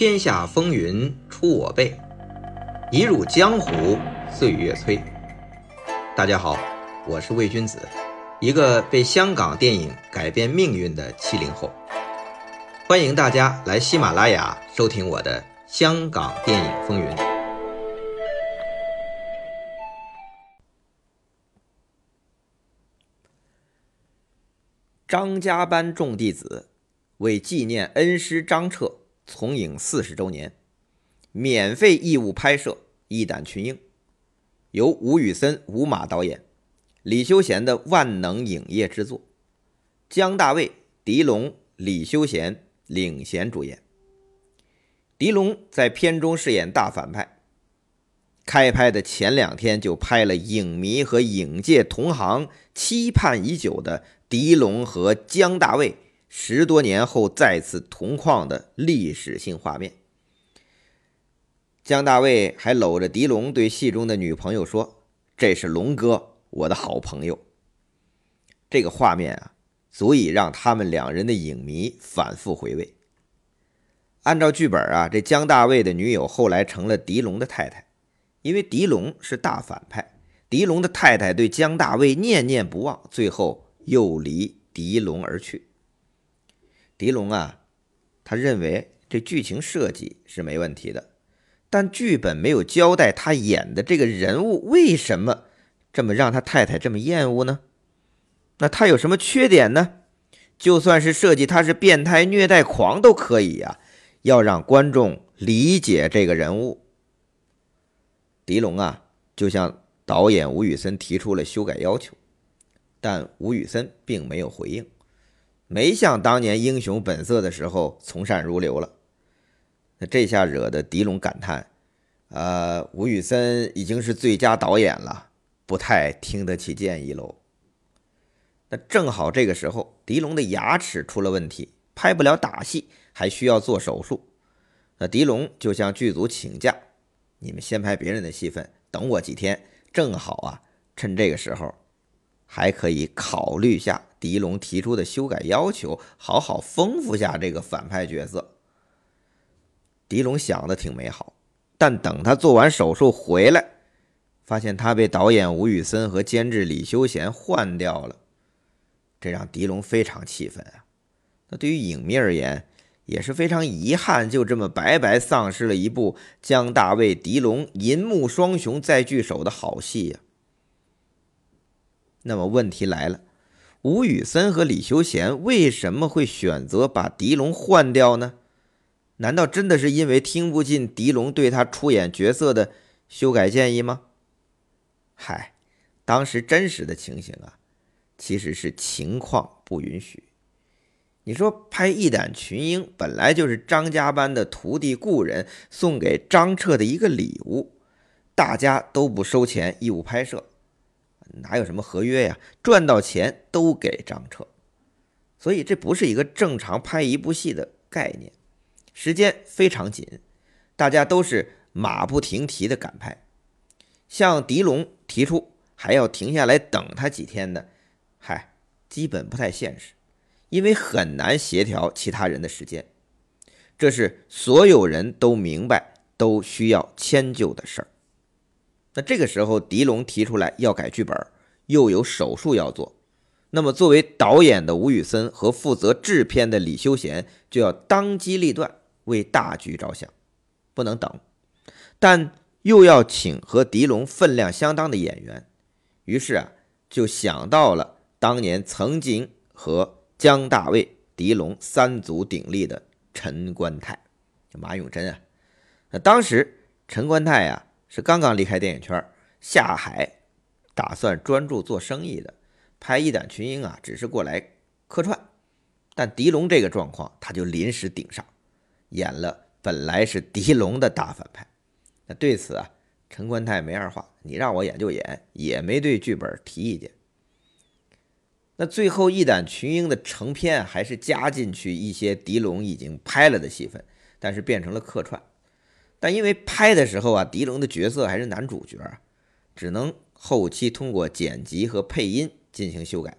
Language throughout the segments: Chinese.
天下风云出我辈，一入江湖岁月催。大家好，我是魏君子，一个被香港电影改变命运的七零后。欢迎大家来喜马拉雅收听我的《香港电影风云》。张家班众弟子为纪念恩师张彻。从影四十周年，免费义务拍摄《一胆群英》，由吴宇森、吴马导演，李修贤的万能影业制作，姜大卫、狄龙、李修贤领衔主演。狄龙在片中饰演大反派。开拍的前两天就拍了影迷和影界同行期盼已久的狄龙和姜大卫。十多年后再次同框的历史性画面，姜大卫还搂着狄龙对戏中的女朋友说：“这是龙哥，我的好朋友。”这个画面啊，足以让他们两人的影迷反复回味。按照剧本啊，这姜大卫的女友后来成了狄龙的太太，因为狄龙是大反派，狄龙的太太对姜大卫念念不忘，最后又离狄龙而去。狄龙啊，他认为这剧情设计是没问题的，但剧本没有交代他演的这个人物为什么这么让他太太这么厌恶呢？那他有什么缺点呢？就算是设计他是变态虐待狂都可以呀，要让观众理解这个人物。狄龙啊，就向导演吴宇森提出了修改要求，但吴宇森并没有回应。没像当年《英雄本色》的时候从善如流了，那这下惹得狄龙感叹：“呃，吴宇森已经是最佳导演了，不太听得起建议喽。”那正好这个时候，狄龙的牙齿出了问题，拍不了打戏，还需要做手术。那狄龙就向剧组请假：“你们先拍别人的戏份，等我几天，正好啊，趁这个时候。”还可以考虑下狄龙提出的修改要求，好好丰富下这个反派角色。狄龙想的挺美好，但等他做完手术回来，发现他被导演吴宇森和监制李修贤换掉了，这让狄龙非常气愤啊！那对于影迷而言也是非常遗憾，就这么白白丧失了一部姜大卫、狄龙银幕双雄再聚首的好戏呀！那么问题来了，吴宇森和李修贤为什么会选择把狄龙换掉呢？难道真的是因为听不进狄龙对他出演角色的修改建议吗？嗨，当时真实的情形啊，其实是情况不允许。你说拍《一胆群英》本来就是张家班的徒弟故人送给张彻的一个礼物，大家都不收钱，义务拍摄。哪有什么合约呀？赚到钱都给张彻，所以这不是一个正常拍一部戏的概念。时间非常紧，大家都是马不停蹄的赶拍。向狄龙提出还要停下来等他几天的，嗨，基本不太现实，因为很难协调其他人的时间。这是所有人都明白、都需要迁就的事儿。那这个时候，狄龙提出来要改剧本，又有手术要做，那么作为导演的吴宇森和负责制片的李修贤就要当机立断，为大局着想，不能等，但又要请和狄龙分量相当的演员，于是啊，就想到了当年曾经和姜大卫、狄龙三足鼎立的陈观泰，马永贞啊，那当时陈观泰呀。是刚刚离开电影圈下海，打算专注做生意的，拍《一胆群英》啊，只是过来客串。但狄龙这个状况，他就临时顶上，演了本来是狄龙的大反派。那对此啊，陈观泰没二话，你让我演就演，也没对剧本提意见。那最后《一胆群英》的成片还是加进去一些狄龙已经拍了的戏份，但是变成了客串。但因为拍的时候啊，狄龙的角色还是男主角，只能后期通过剪辑和配音进行修改。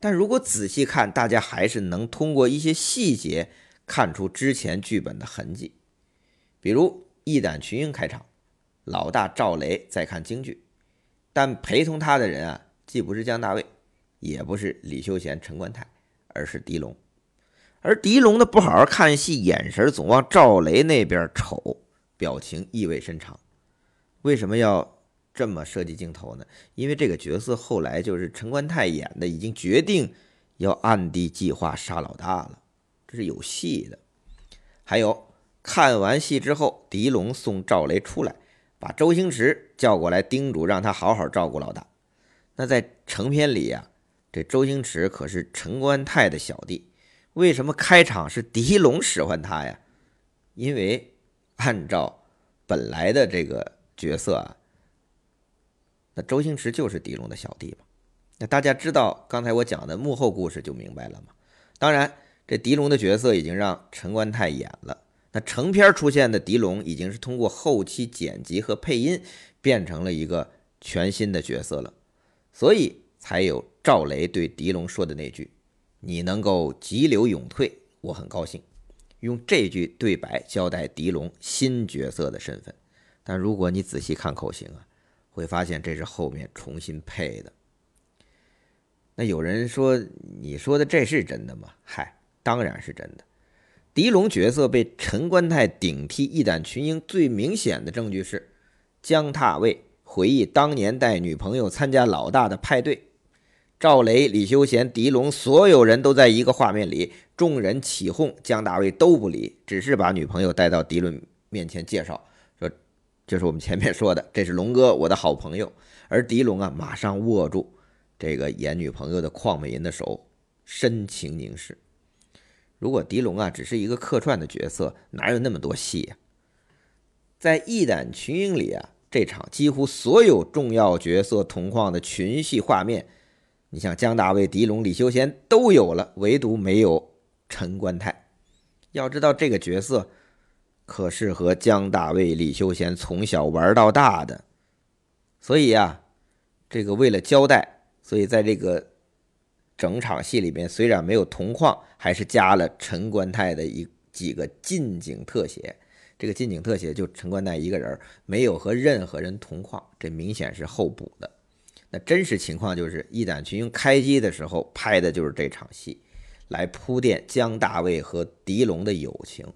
但如果仔细看，大家还是能通过一些细节看出之前剧本的痕迹。比如义胆群英开场，老大赵雷在看京剧，但陪同他的人啊，既不是姜大卫，也不是李修贤、陈官泰，而是狄龙。而狄龙呢，不好好看戏，眼神总往赵雷那边瞅，表情意味深长。为什么要这么设计镜头呢？因为这个角色后来就是陈官泰演的，已经决定要暗地计划杀老大了，这是有戏的。还有看完戏之后，狄龙送赵雷出来，把周星驰叫过来，叮嘱让他好好照顾老大。那在成片里呀，这周星驰可是陈官泰的小弟。为什么开场是狄龙使唤他呀？因为按照本来的这个角色啊，那周星驰就是狄龙的小弟嘛。那大家知道刚才我讲的幕后故事就明白了嘛。当然，这狄龙的角色已经让陈官泰演了。那成片出现的狄龙已经是通过后期剪辑和配音变成了一个全新的角色了，所以才有赵雷对狄龙说的那句。你能够急流勇退，我很高兴。用这句对白交代狄龙新角色的身份，但如果你仔细看口型啊，会发现这是后面重新配的。那有人说，你说的这是真的吗？嗨，当然是真的。狄龙角色被陈官泰顶替一胆群英，最明显的证据是姜大卫回忆当年带女朋友参加老大的派对。赵雷、李修贤、狄龙，所有人都在一个画面里，众人起哄，姜大卫都不理，只是把女朋友带到狄龙面前介绍，说：“就是我们前面说的，这是龙哥，我的好朋友。”而狄龙啊，马上握住这个演女朋友的邝美银的手，深情凝视。如果狄龙啊只是一个客串的角色，哪有那么多戏呀？在《义胆群英》里啊，这场几乎所有重要角色同框的群戏画面。你像姜大卫、狄龙、李修贤都有了，唯独没有陈观泰。要知道这个角色可是和姜大卫、李修贤从小玩到大的，所以呀，这个为了交代，所以在这个整场戏里边，虽然没有同框，还是加了陈观泰的一几个近景特写。这个近景特写就陈观泰一个人，没有和任何人同框，这明显是后补的。那真实情况就是《义胆群英》开机的时候拍的就是这场戏，来铺垫姜大卫和狄龙的友情。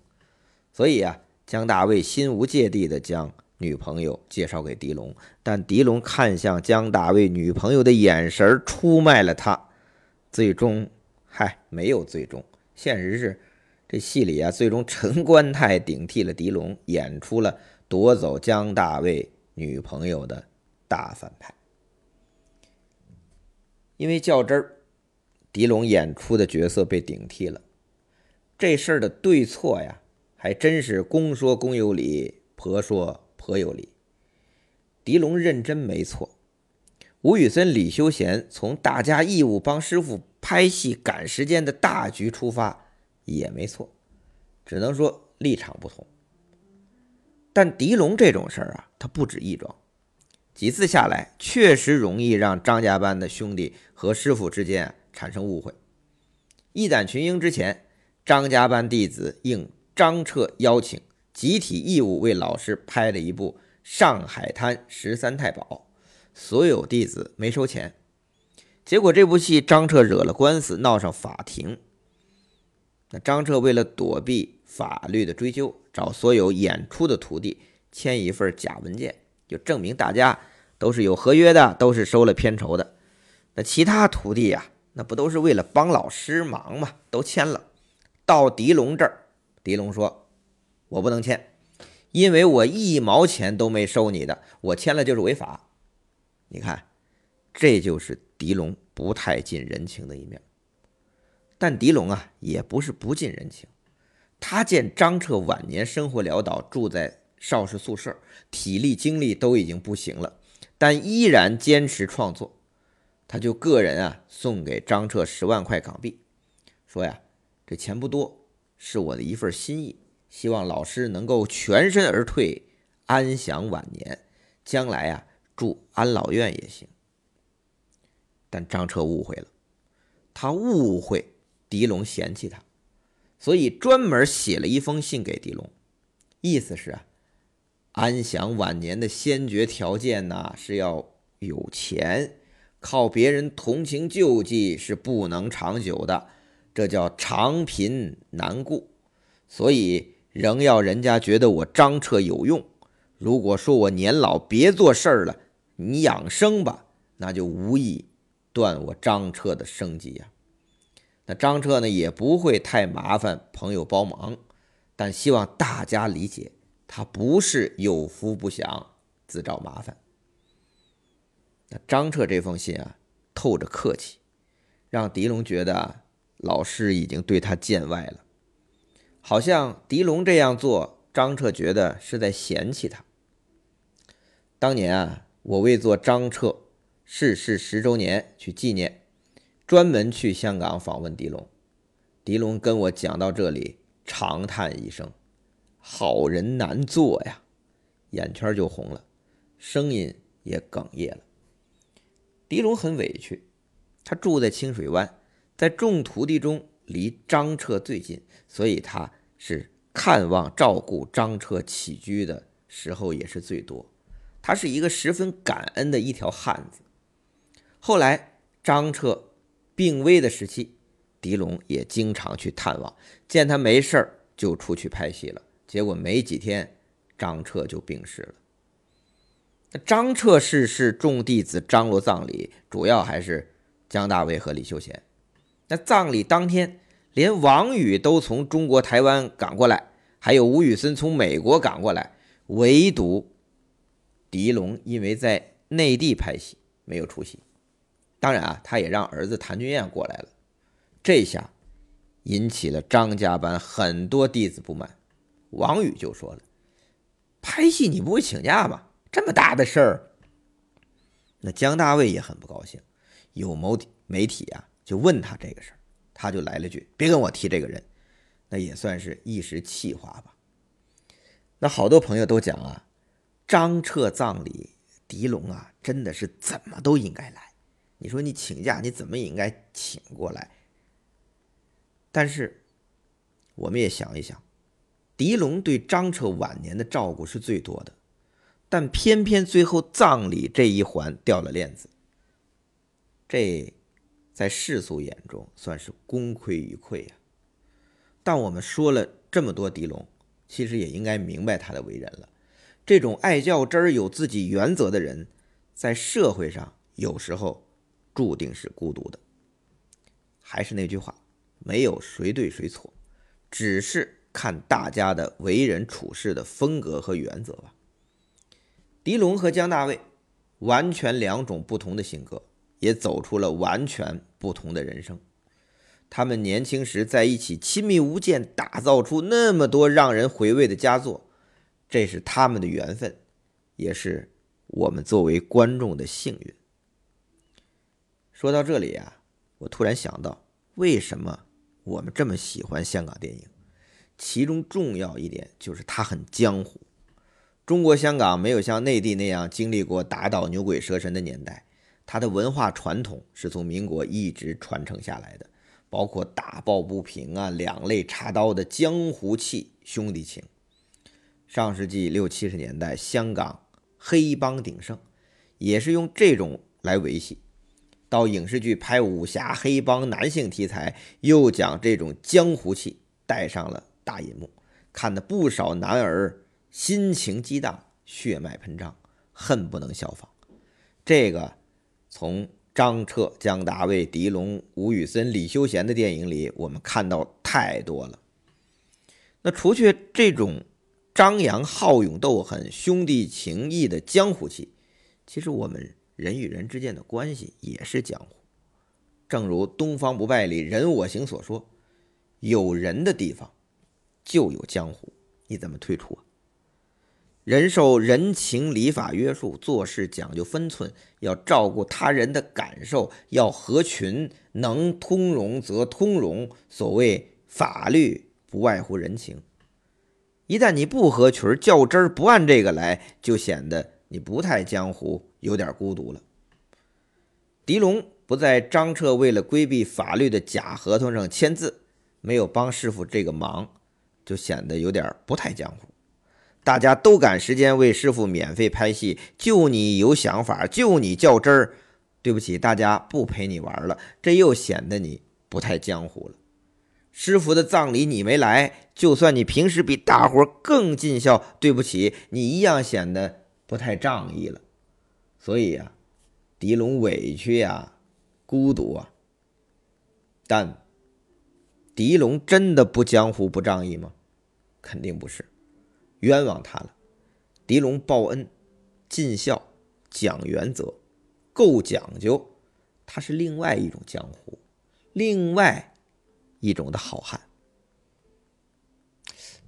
所以啊，姜大卫心无芥蒂地将女朋友介绍给狄龙，但狄龙看向姜大卫女朋友的眼神出卖了他。最终，嗨，没有最终。现实是，这戏里啊，最终陈官泰顶替了狄龙，演出了夺走姜大卫女朋友的大反派。因为较真儿，狄龙演出的角色被顶替了。这事儿的对错呀，还真是公说公有理，婆说婆有理。狄龙认真没错，吴宇森、李修贤从大家义务帮师傅拍戏赶时间的大局出发也没错，只能说立场不同。但狄龙这种事儿啊，他不止一桩。几次下来，确实容易让张家班的兄弟和师傅之间产生误会。一胆群英之前，张家班弟子应张彻邀请，集体义务为老师拍了一部《上海滩十三太保》，所有弟子没收钱。结果这部戏张彻惹了官司，闹上法庭。那张彻为了躲避法律的追究，找所有演出的徒弟签一份假文件。就证明大家都是有合约的，都是收了片酬的。那其他徒弟呀，那不都是为了帮老师忙吗？都签了。到狄龙这儿，狄龙说：“我不能签，因为我一毛钱都没收你的，我签了就是违法。”你看，这就是狄龙不太近人情的一面。但狄龙啊，也不是不近人情。他见张彻晚年生活潦倒，住在。邵氏宿舍，体力精力都已经不行了，但依然坚持创作。他就个人啊，送给张彻十万块港币，说呀，这钱不多，是我的一份心意，希望老师能够全身而退，安享晚年，将来啊，住安老院也行。但张彻误会了，他误会狄龙嫌弃他，所以专门写了一封信给狄龙。意思是啊，安享晚年的先决条件呢是要有钱，靠别人同情救济是不能长久的，这叫长贫难顾。所以仍要人家觉得我张彻有用。如果说我年老别做事儿了，你养生吧，那就无意断我张彻的生计呀。那张彻呢也不会太麻烦朋友帮忙，但希望大家理解，他不是有福不享，自找麻烦。那张彻这封信啊，透着客气，让狄龙觉得老师已经对他见外了，好像狄龙这样做，张彻觉得是在嫌弃他。当年啊，我为做张彻逝世十周年去纪念。专门去香港访问狄龙，狄龙跟我讲到这里，长叹一声：“好人难做呀！”眼圈就红了，声音也哽咽了。狄龙很委屈，他住在清水湾，在众徒弟中离张彻最近，所以他是看望照顾张彻起居的时候也是最多。他是一个十分感恩的一条汉子。后来张彻。病危的时期，狄龙也经常去探望，见他没事儿就出去拍戏了。结果没几天，张彻就病逝了。那张彻逝世，众弟子张罗葬礼，主要还是姜大卫和李修贤。那葬礼当天，连王宇都从中国台湾赶过来，还有吴宇森从美国赶过来，唯独狄龙因为在内地拍戏，没有出席。当然啊，他也让儿子谭俊彦过来了，这下引起了张家班很多弟子不满。王宇就说了：“拍戏你不会请假吗？这么大的事儿。”那姜大卫也很不高兴，有某媒体啊就问他这个事儿，他就来了句：“别跟我提这个人。”那也算是一时气话吧。那好多朋友都讲啊，张彻葬礼，狄龙啊，真的是怎么都应该来。你说你请假，你怎么也应该请过来。但是，我们也想一想，狄龙对张彻晚年的照顾是最多的，但偏偏最后葬礼这一环掉了链子，这在世俗眼中算是功亏一篑呀。但我们说了这么多狄龙，其实也应该明白他的为人了。这种爱较真儿、有自己原则的人，在社会上有时候。注定是孤独的。还是那句话，没有谁对谁错，只是看大家的为人处事的风格和原则吧。狄龙和姜大卫完全两种不同的性格，也走出了完全不同的人生。他们年轻时在一起亲密无间，打造出那么多让人回味的佳作，这是他们的缘分，也是我们作为观众的幸运。说到这里啊，我突然想到，为什么我们这么喜欢香港电影？其中重要一点就是它很江湖。中国香港没有像内地那样经历过打倒牛鬼蛇神的年代，它的文化传统是从民国一直传承下来的，包括打抱不平啊、两肋插刀的江湖气、兄弟情。上世纪六七十年代，香港黑帮鼎盛，也是用这种来维系。到影视剧拍武侠、黑帮、男性题材，又将这种江湖气，带上了大银幕，看的不少男儿心情激荡、血脉喷张，恨不能效仿。这个从张彻、江大卫、狄龙、吴宇森、李修贤的电影里，我们看到太多了。那除去这种张扬、好勇斗狠、兄弟情义的江湖气，其实我们。人与人之间的关系也是江湖，正如《东方不败》里人我行所说：“有人的地方就有江湖，你怎么退出啊？”人受人情礼法约束，做事讲究分寸，要照顾他人的感受，要合群，能通融则通融。所谓法律不外乎人情，一旦你不合群、较真儿，不按这个来，就显得你不太江湖。有点孤独了。狄龙不在张彻为了规避法律的假合同上签字，没有帮师傅这个忙，就显得有点不太江湖。大家都赶时间为师傅免费拍戏，就你有想法，就你较真儿。对不起，大家不陪你玩了，这又显得你不太江湖了。师傅的葬礼你没来，就算你平时比大伙更尽孝，对不起，你一样显得不太仗义了。所以呀，狄龙委屈呀，孤独啊。但狄龙真的不江湖不仗义吗？肯定不是，冤枉他了。狄龙报恩、尽孝、讲原则。够讲究，他是另外一种江湖，另外一种的好汉。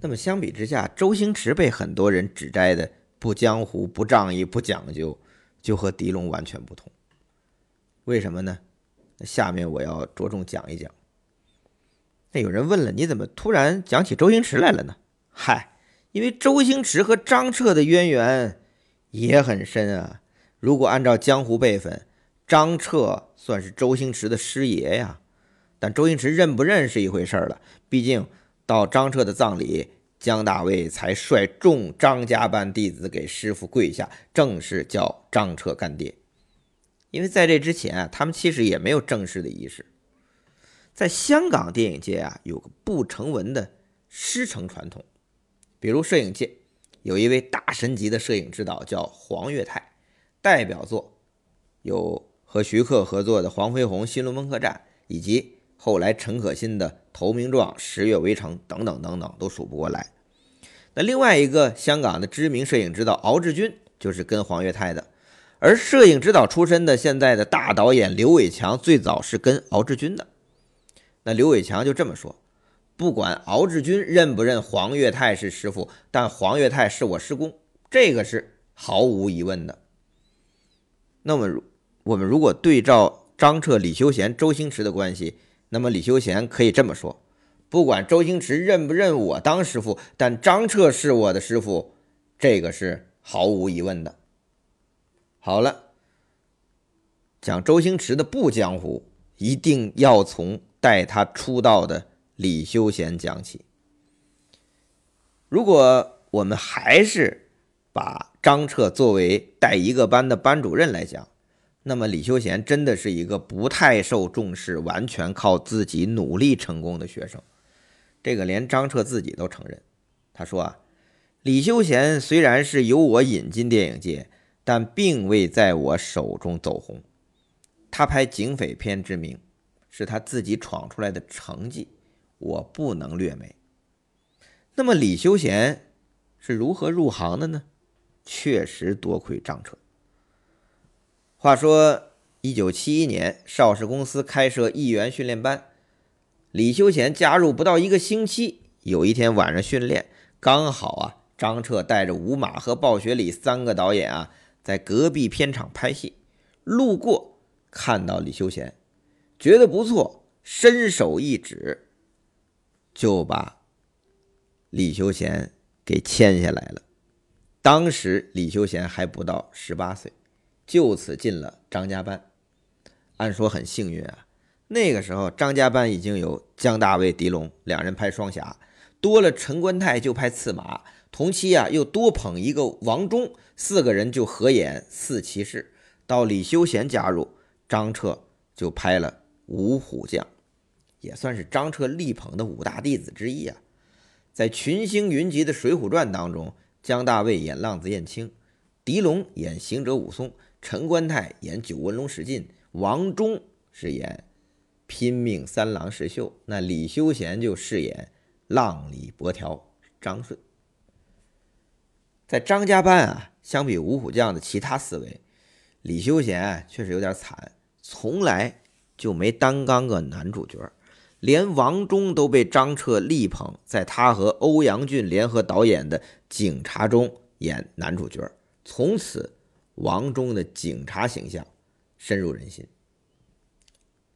那么相比之下，周星驰被很多人指摘的不江湖、不仗义、不讲究，就和狄龙完全不同。为什么呢？下面我要着重讲一讲。那有人问了，你怎么突然讲起周星驰来了呢？嗨，因为周星驰和张彻的渊源也很深啊。如果按照江湖辈分，张彻算是周星驰的师爷呀。但周星驰认不认是一回事了。毕竟到张彻的葬礼，江大卫才率众张家班弟子给师傅跪下，正式叫张彻干爹。因为在这之前啊，他们其实也没有正式的仪式。在香港电影界啊，有个不成文的师承传统。比如摄影界有一位大神级的摄影指导叫黄岳泰。代表作有和徐克合作的《黄飞鸿新龙门客栈》，以及后来陈可辛的《投名状》《十月围城》等等等等，都数不过来。那另外一个香港的知名摄影指导敖志军，就是跟黄岳泰的。而摄影指导出身的现在的大导演刘伟强，最早是跟敖志军的。那刘伟强就这么说：不管敖志军认不认黄岳泰是师傅，但黄岳泰是我师公，这个是毫无疑问的。那么，我们如果对照张彻、李修贤、周星驰的关系，那么李修贤可以这么说：不管周星驰认不认我当师傅，但张彻是我的师傅，这个是毫无疑问的。好了，讲周星驰的不江湖，一定要从带他出道的李修贤讲起。如果我们还是把。张彻作为带一个班的班主任来讲，那么李修贤真的是一个不太受重视、完全靠自己努力成功的学生。这个连张彻自己都承认。他说啊，李修贤虽然是由我引进电影界，但并未在我手中走红。他拍警匪片之名，是他自己闯出来的成绩，我不能略美。那么李修贤是如何入行的呢？确实多亏张彻。话说，一九七一年，邵氏公司开设艺员训练班，李修贤加入不到一个星期。有一天晚上训练，刚好啊，张彻带着吴马和鲍学礼三个导演啊，在隔壁片场拍戏，路过看到李修贤，觉得不错，伸手一指，就把李修贤给签下来了。当时李修贤还不到十八岁，就此进了张家班。按说很幸运啊，那个时候张家班已经有姜大卫、狄龙两人拍双侠，多了陈观泰就拍刺马，同期啊又多捧一个王忠，四个人就合演四骑士。到李修贤加入，张彻就拍了五虎将，也算是张彻力捧的五大弟子之一啊。在群星云集的《水浒传》当中。姜大卫演浪子燕青，狄龙演行者武松，陈观泰演九纹龙史进，王忠是演拼命三郎石秀，那李修贤就饰演浪里白条张顺。在张家班啊，相比五虎将的其他四位，李修贤确实有点惨，从来就没担纲个男主角。连王忠都被张彻力捧，在他和欧阳俊联合导演的《警察》中演男主角，从此王忠的警察形象深入人心。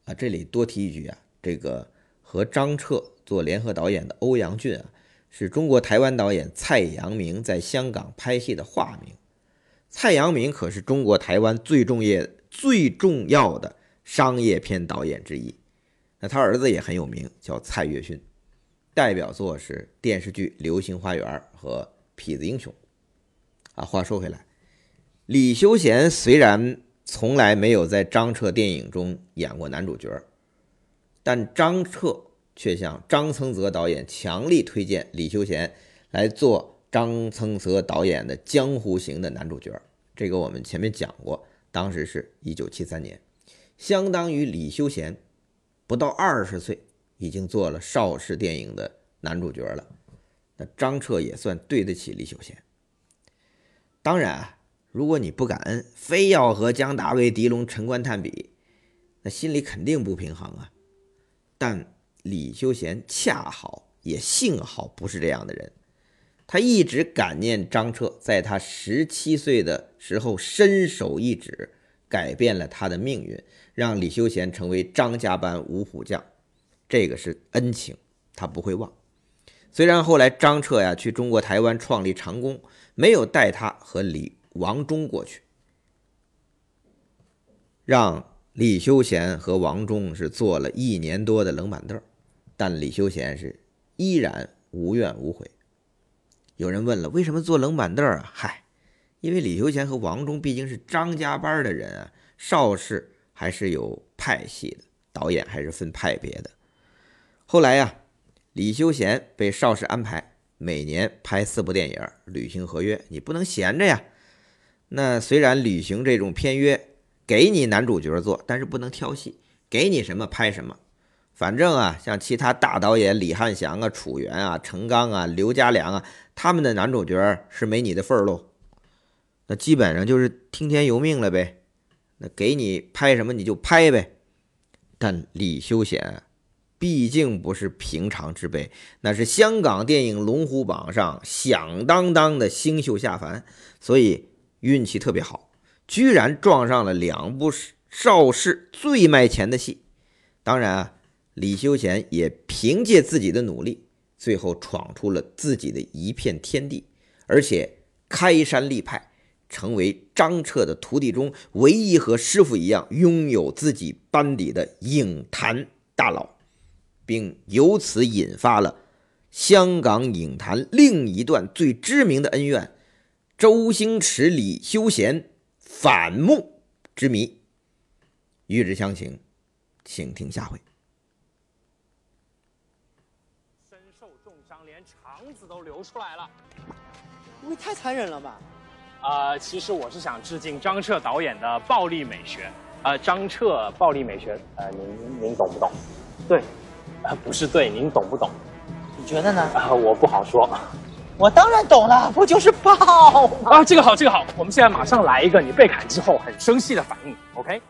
啊，这里多提一句啊，这个和张彻做联合导演的欧阳俊啊，是中国台湾导演蔡阳明在香港拍戏的化名。蔡阳明可是中国台湾最重要、最重要的商业片导演之一。那他儿子也很有名，叫蔡岳勋，代表作是电视剧《流星花园》和《痞子英雄。啊，话说回来，李修贤虽然从来没有在张彻电影中演过男主角，但张彻却向张曾泽导演强力推荐李修贤来做张曾泽导演的《江湖行》的男主角。这个我们前面讲过，当时是一九七三年，相当于李修贤不到二十岁已经做了邵氏电影的男主角了。那张彻也算对得起李修贤。当然啊，如果你不感恩，非要和姜大卫、狄龙、陈官探比，那心里肯定不平衡啊。但李修贤恰好也幸好不是这样的人，他一直感念张彻在他十七岁的时候伸手一指，改变了他的命运，让李修贤成为张家班五虎将，这个是恩情，他不会忘。虽然后来张彻呀去中国台湾创立长工。没有带他和李王忠过去，让李修贤和王忠是坐了一年多的冷板凳，但李修贤是依然无怨无悔。有人问了，为什么坐冷板凳啊？嗨，因为李修贤和王忠毕竟是张家班的人啊，邵氏还是有派系的，导演还是分派别的。后来呀，李修贤被邵氏安排。每年拍四部电影，履行合约，你不能闲着呀。那虽然履行这种片约，给你男主角做，但是不能挑戏，给你什么拍什么。反正啊，像其他大导演李汉祥啊、楚原啊、程刚啊、刘家良啊，他们的男主角是没你的份儿喽。那基本上就是听天由命了呗。那给你拍什么你就拍呗。但李修贤。毕竟不是平常之辈，那是香港电影龙虎榜上响当当的星宿下凡，所以运气特别好，居然撞上了两部邵氏最卖钱的戏。当然啊，李修贤也凭借自己的努力，最后闯出了自己的一片天地，而且开山立派，成为张彻的徒弟中唯一和师傅一样拥有自己班底的影坛大佬。并由此引发了香港影坛另一段最知名的恩怨——周星驰、李修贤反目之谜。欲知详情，请听下回。身受重伤，连肠子都流出来了，不会太残忍了吧？呃，其实我是想致敬张彻导演的暴力美学。呃，张彻暴力美学，呃，您您懂不懂？对。呃，不是对，您懂不懂？你觉得呢？啊，我不好说。我当然懂了，不就是爆啊？这个好，这个好，我们现在马上来一个你被砍之后很生气的反应，OK？